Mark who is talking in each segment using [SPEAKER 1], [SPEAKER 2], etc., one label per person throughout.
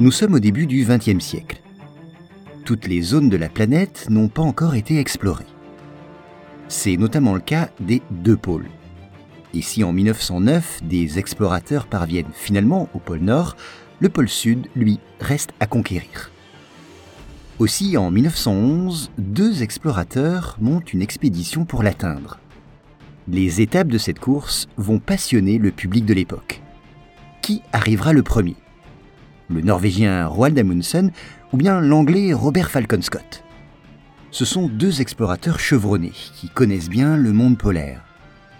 [SPEAKER 1] Nous sommes au début du XXe siècle. Toutes les zones de la planète n'ont pas encore été explorées. C'est notamment le cas des deux pôles. Et si en 1909 des explorateurs parviennent finalement au pôle Nord, le pôle Sud, lui, reste à conquérir. Aussi, en 1911, deux explorateurs montent une expédition pour l'atteindre. Les étapes de cette course vont passionner le public de l'époque. Qui arrivera le premier? Le Norvégien Roald Amundsen ou bien l'Anglais Robert Falcon Scott Ce sont deux explorateurs chevronnés qui connaissent bien le monde polaire.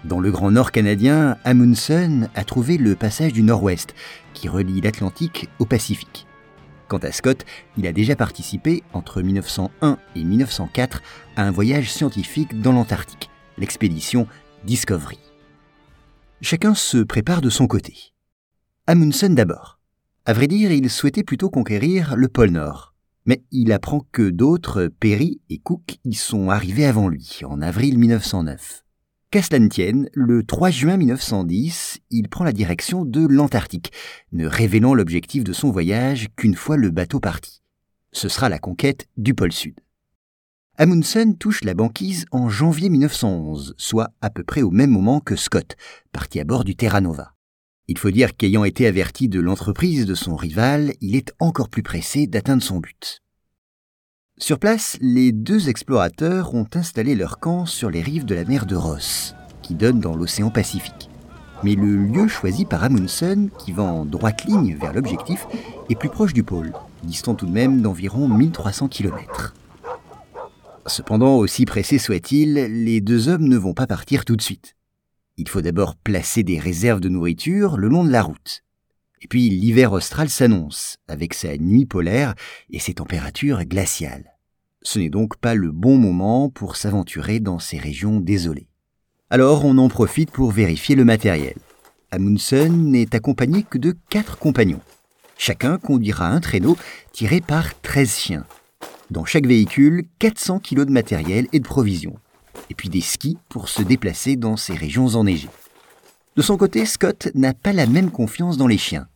[SPEAKER 1] Dans le Grand Nord canadien, Amundsen a trouvé le passage du Nord-Ouest, qui relie l'Atlantique au Pacifique. Quant à Scott, il a déjà participé, entre 1901 et 1904, à un voyage scientifique dans l'Antarctique, l'expédition Discovery. Chacun se prépare de son côté. Amundsen d'abord. À vrai dire, il souhaitait plutôt conquérir le pôle Nord. Mais il apprend que d'autres, Perry et Cook, y sont arrivés avant lui, en avril 1909. Qu'à le 3 juin 1910, il prend la direction de l'Antarctique, ne révélant l'objectif de son voyage qu'une fois le bateau parti. Ce sera la conquête du pôle Sud. Amundsen touche la banquise en janvier 1911, soit à peu près au même moment que Scott, parti à bord du Terra Nova. Il faut dire qu'ayant été averti de l'entreprise de son rival, il est encore plus pressé d'atteindre son but. Sur place, les deux explorateurs ont installé leur camp sur les rives de la mer de Ross, qui donne dans l'océan Pacifique. Mais le lieu choisi par Amundsen, qui va en droite ligne vers l'objectif, est plus proche du pôle, distant tout de même d'environ 1300 km. Cependant, aussi pressés soient-ils, les deux hommes ne vont pas partir tout de suite. Il faut d'abord placer des réserves de nourriture le long de la route. Et puis l'hiver austral s'annonce, avec sa nuit polaire et ses températures glaciales. Ce n'est donc pas le bon moment pour s'aventurer dans ces régions désolées. Alors on en profite pour vérifier le matériel. Amundsen n'est accompagné que de quatre compagnons. Chacun conduira un traîneau tiré par 13 chiens. Dans chaque véhicule, 400 kg de matériel et de provisions. Et puis des skis pour se déplacer dans ces régions enneigées. De son côté, Scott n'a pas la même confiance dans les chiens.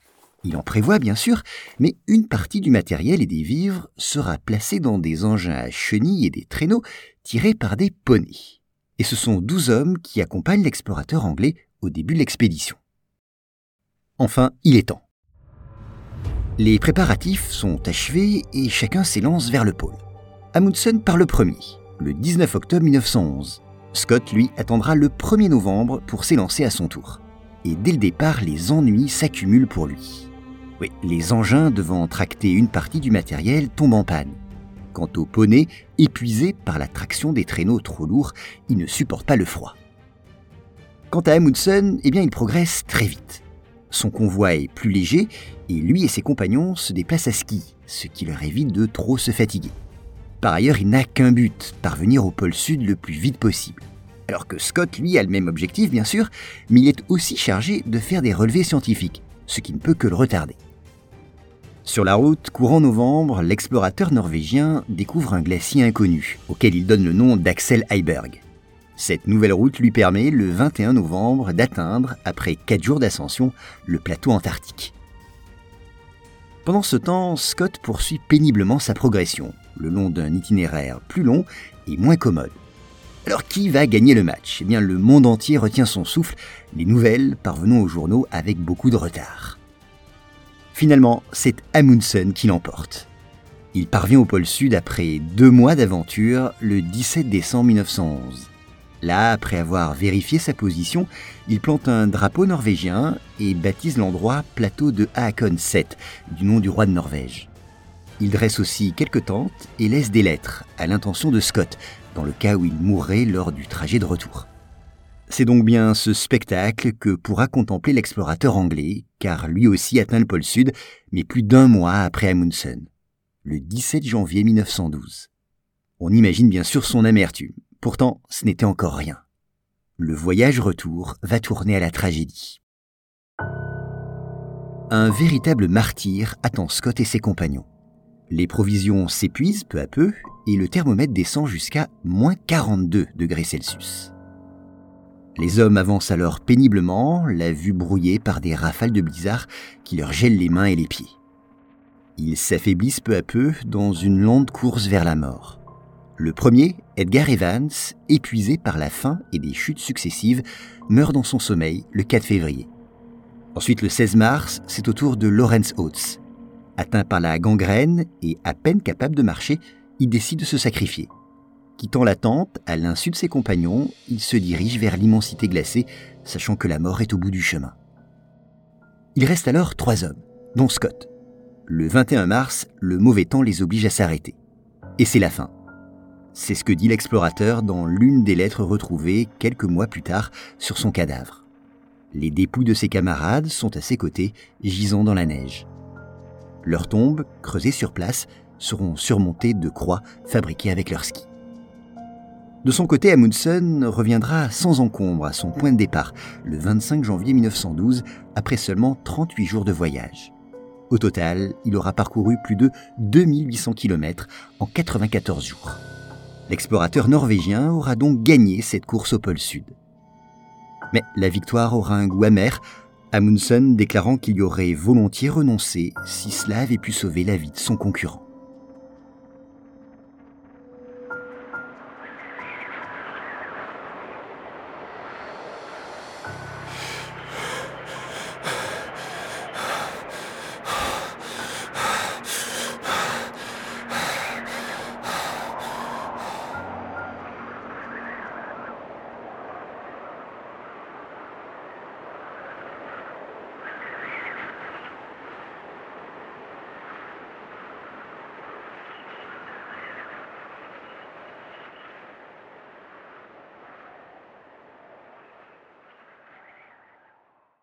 [SPEAKER 1] Il en prévoit bien sûr, mais une partie du matériel et des vivres sera placée dans des engins à chenilles et des traîneaux tirés par des poneys. Et ce sont douze hommes qui accompagnent l'explorateur anglais au début de l'expédition. Enfin, il est temps. Les préparatifs sont achevés et chacun s'élance vers le pôle. Amundsen part le premier, le 19 octobre 1911. Scott, lui, attendra le 1er novembre pour s'élancer à son tour. Et dès le départ, les ennuis s'accumulent pour lui. Les engins devant tracter une partie du matériel tombent en panne. Quant au poney, épuisé par la traction des traîneaux trop lourds, il ne supporte pas le froid. Quant à Amundsen, eh bien, il progresse très vite. Son convoi est plus léger et lui et ses compagnons se déplacent à ski, ce qui leur évite de trop se fatiguer. Par ailleurs, il n'a qu'un but, parvenir au pôle sud le plus vite possible. Alors que Scott, lui, a le même objectif, bien sûr, mais il est aussi chargé de faire des relevés scientifiques, ce qui ne peut que le retarder. Sur la route, courant novembre, l'explorateur norvégien découvre un glacier inconnu, auquel il donne le nom d'Axel Heiberg. Cette nouvelle route lui permet, le 21 novembre, d'atteindre, après 4 jours d'ascension, le plateau antarctique. Pendant ce temps, Scott poursuit péniblement sa progression, le long d'un itinéraire plus long et moins commode. Alors qui va gagner le match? Eh bien le monde entier retient son souffle, les nouvelles parvenant aux journaux avec beaucoup de retard. Finalement, c'est Amundsen qui l'emporte. Il parvient au pôle Sud après deux mois d'aventure le 17 décembre 1911. Là, après avoir vérifié sa position, il plante un drapeau norvégien et baptise l'endroit plateau de Haakon 7, du nom du roi de Norvège. Il dresse aussi quelques tentes et laisse des lettres à l'intention de Scott, dans le cas où il mourrait lors du trajet de retour. C'est donc bien ce spectacle que pourra contempler l'explorateur anglais, car lui aussi atteint le pôle Sud, mais plus d'un mois après Amundsen, le 17 janvier 1912. On imagine bien sûr son amertume. Pourtant, ce n'était encore rien. Le voyage retour va tourner à la tragédie. Un véritable martyr attend Scott et ses compagnons. Les provisions s'épuisent peu à peu et le thermomètre descend jusqu'à moins 42 degrés Celsius. Les hommes avancent alors péniblement, la vue brouillée par des rafales de blizzard qui leur gèlent les mains et les pieds. Ils s'affaiblissent peu à peu dans une lente course vers la mort. Le premier, Edgar Evans, épuisé par la faim et des chutes successives, meurt dans son sommeil le 4 février. Ensuite, le 16 mars, c'est au tour de Lawrence Oates. Atteint par la gangrène et à peine capable de marcher, il décide de se sacrifier. Quittant la tente, à l'insu de ses compagnons, il se dirige vers l'immensité glacée, sachant que la mort est au bout du chemin. Il reste alors trois hommes, dont Scott. Le 21 mars, le mauvais temps les oblige à s'arrêter. Et c'est la fin. C'est ce que dit l'explorateur dans l'une des lettres retrouvées quelques mois plus tard sur son cadavre. Les dépouilles de ses camarades sont à ses côtés, gisant dans la neige. Leurs tombes, creusées sur place, seront surmontées de croix fabriquées avec leurs skis. De son côté, Amundsen reviendra sans encombre à son point de départ, le 25 janvier 1912, après seulement 38 jours de voyage. Au total, il aura parcouru plus de 2800 km en 94 jours. L'explorateur norvégien aura donc gagné cette course au pôle Sud. Mais la victoire aura un goût amer, Amundsen déclarant qu'il y aurait volontiers renoncé si cela avait pu sauver la vie de son concurrent.